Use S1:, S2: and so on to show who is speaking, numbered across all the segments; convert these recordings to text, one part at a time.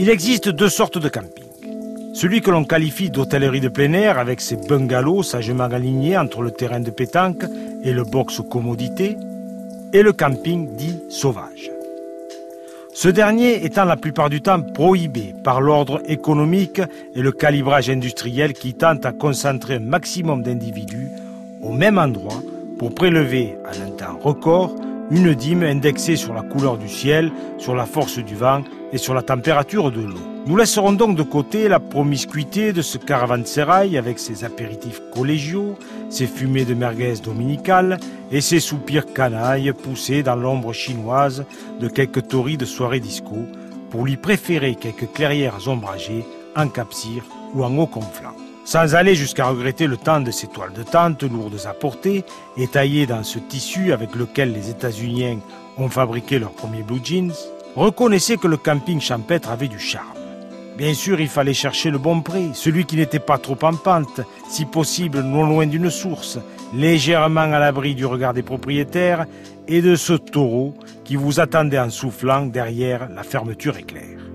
S1: Il existe deux sortes de camping. Celui que l'on qualifie d'hôtellerie de plein air avec ses bungalows sagement alignés entre le terrain de pétanque et le box commodité, et le camping dit sauvage. Ce dernier étant la plupart du temps prohibé par l'ordre économique et le calibrage industriel qui tente à concentrer un maximum d'individus au même endroit pour prélever en un temps record une dîme indexée sur la couleur du ciel, sur la force du vent et sur la température de l'eau. Nous laisserons donc de côté la promiscuité de ce caravansérail avec ses apéritifs collégiaux, ses fumées de merguez dominicales et ses soupirs canailles poussés dans l'ombre chinoise de quelques de soirée disco pour lui préférer quelques clairières ombragées en capcir ou en haut conflant sans aller jusqu'à regretter le temps de ces toiles de tente lourdes à porter et taillées dans ce tissu avec lequel les États-Unis ont fabriqué leurs premiers blue jeans, reconnaissez que le camping champêtre avait du charme. Bien sûr, il fallait chercher le bon prix, celui qui n'était pas trop en pente, si possible non loin d'une source, légèrement à l'abri du regard des propriétaires et de ce taureau qui vous attendait en soufflant derrière la fermeture éclair.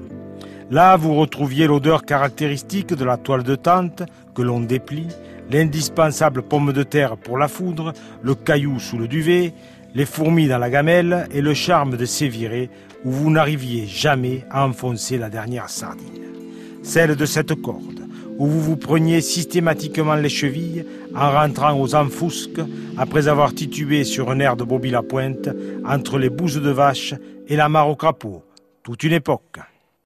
S1: Là, vous retrouviez l'odeur caractéristique de la toile de tente que l'on déplie, l'indispensable pomme de terre pour la foudre, le caillou sous le duvet, les fourmis dans la gamelle et le charme de sévirer où vous n'arriviez jamais à enfoncer la dernière sardine. Celle de cette corde, où vous vous preniez systématiquement les chevilles en rentrant aux enfousques après avoir titubé sur un air de Bobby la Pointe entre les bouses de vache et la mare au crapaud. Toute une époque.